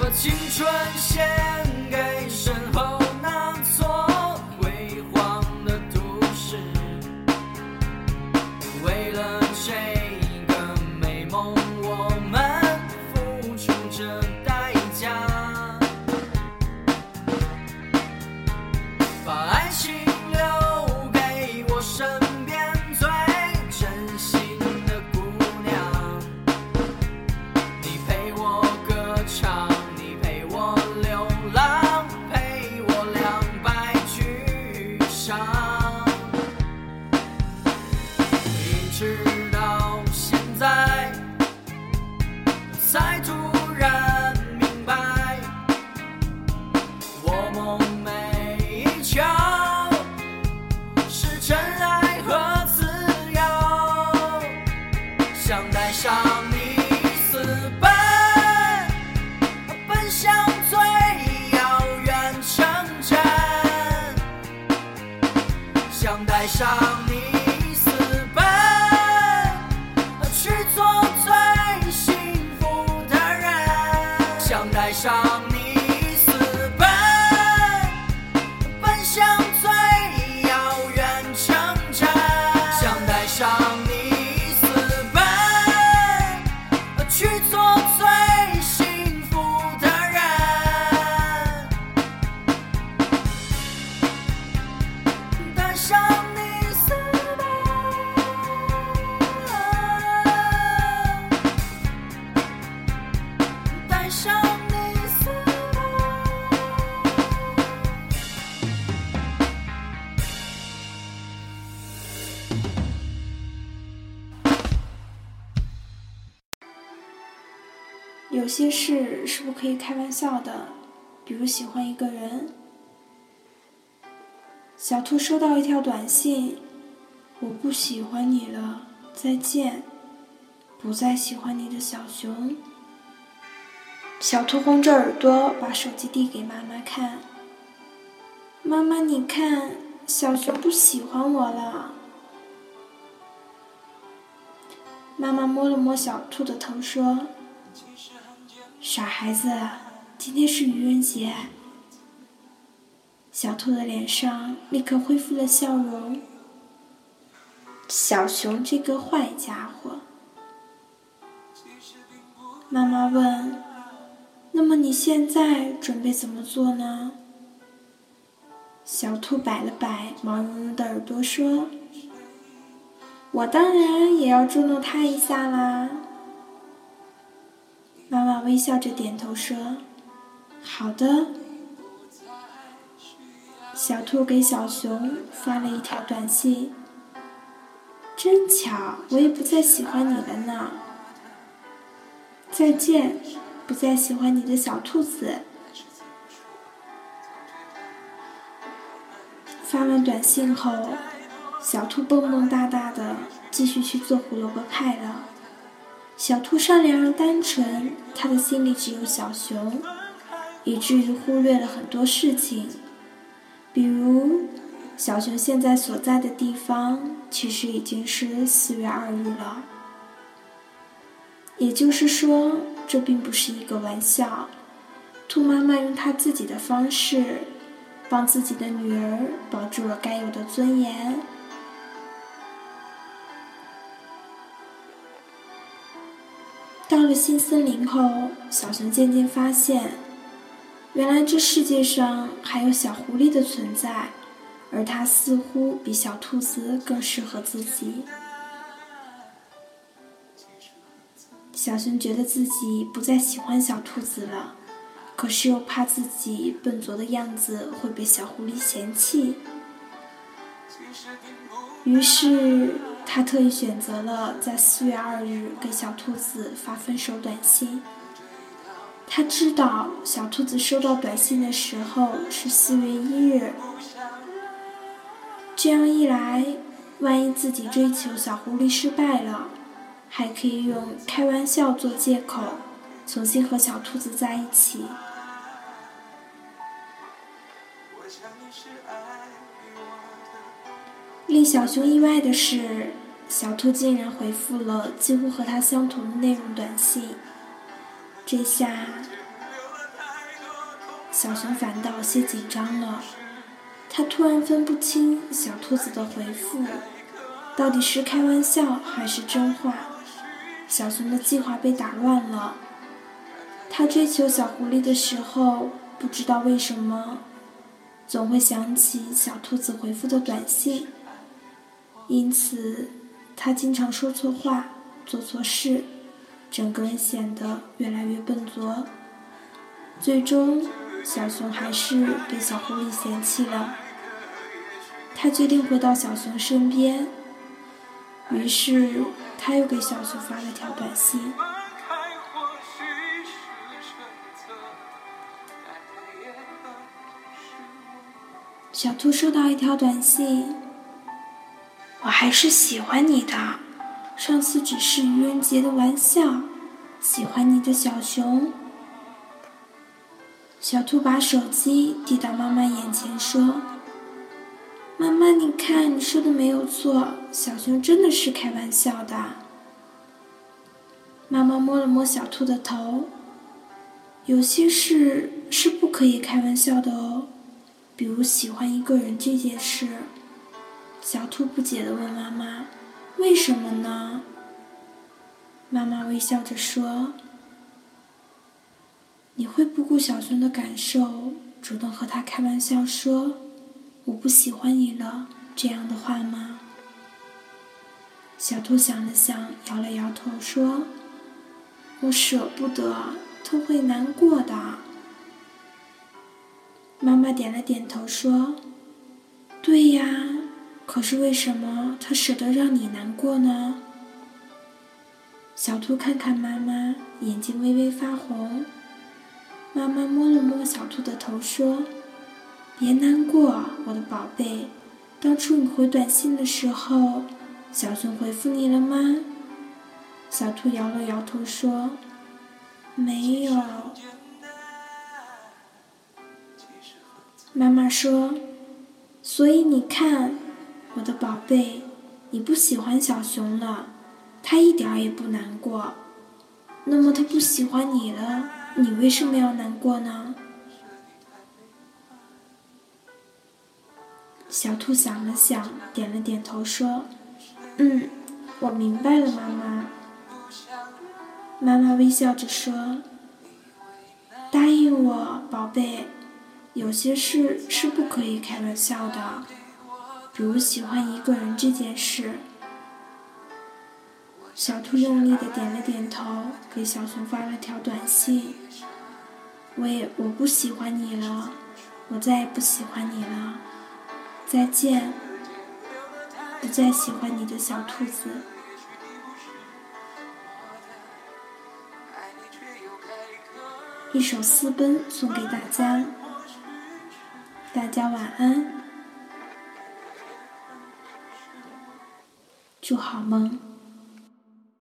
把青春献给身带上你有些事是不可以开玩笑的，比如喜欢一个人。小兔收到一条短信：“我不喜欢你了，再见。”不再喜欢你的小熊。小兔红着耳朵把手机递给妈妈看：“妈妈，你看，小熊不喜欢我了。”妈妈摸了摸小兔的头说。傻孩子，今天是愚人节。小兔的脸上立刻恢复了笑容。小熊这个坏家伙。妈妈问：“那么你现在准备怎么做呢？”小兔摆了摆毛茸茸的耳朵说：“我当然也要捉弄它一下啦。”妈妈微笑着点头说：“好的。”小兔给小熊发了一条短信：“真巧，我也不再喜欢你了呢。再见，不再喜欢你的小兔子。”发完短信后，小兔蹦蹦哒哒的继续去做胡萝卜派了。小兔善良而单纯，他的心里只有小熊，以至于忽略了很多事情，比如小熊现在所在的地方其实已经是四月二日了。也就是说，这并不是一个玩笑。兔妈妈用她自己的方式，帮自己的女儿保住了该有的尊严。到了新森林后，小熊渐渐发现，原来这世界上还有小狐狸的存在，而它似乎比小兔子更适合自己。小熊觉得自己不再喜欢小兔子了，可是又怕自己笨拙的样子会被小狐狸嫌弃，于是。他特意选择了在四月二日给小兔子发分手短信。他知道小兔子收到短信的时候是四月一日，这样一来，万一自己追求小狐狸失败了，还可以用开玩笑做借口，重新和小兔子在一起。令小熊意外的是，小兔竟然回复了几乎和他相同的内容短信。这下，小熊反倒有些紧张了。他突然分不清小兔子的回复到底是开玩笑还是真话。小熊的计划被打乱了。他追求小狐狸的时候，不知道为什么，总会想起小兔子回复的短信。因此，他经常说错话、做错事，整个人显得越来越笨拙。最终，小熊还是被小狐狸嫌弃了。他决定回到小熊身边，于是他又给小熊发了条短信。小兔收到一条短信。我还是喜欢你的，上次只是愚人节的玩笑。喜欢你的小熊。小兔把手机递到妈妈眼前说：“妈妈，你看，你说的没有错，小熊真的是开玩笑的。”妈妈摸了摸小兔的头，有些事是不可以开玩笑的哦，比如喜欢一个人这件事。小兔不解地问妈妈：“为什么呢？”妈妈微笑着说：“你会不顾小熊的感受，主动和他开玩笑说‘我不喜欢你了’这样的话吗？”小兔想了想，摇了摇头说：“我舍不得，他会难过的。”妈妈点了点头说：“对呀。”可是为什么他舍得让你难过呢？小兔看看妈妈，眼睛微微发红。妈妈摸了摸小兔的头，说：“别难过，我的宝贝。当初你回短信的时候，小熊回复你了吗？”小兔摇了摇头，说：“没有。”妈妈说：“所以你看。”我的宝贝，你不喜欢小熊了，他一点也不难过。那么他不喜欢你了，你为什么要难过呢？小兔想了想，点了点头，说：“嗯，我明白了，妈妈。”妈妈微笑着说：“答应我，宝贝，有些事是不可以开玩笑的。”比如喜欢一个人这件事，小兔用力的点了点头，给小熊发了条短信：“我也我不喜欢你了，我再也不喜欢你了，再见，不再喜欢你的小兔子。”一首《私奔》送给大家，大家晚安。就好梦。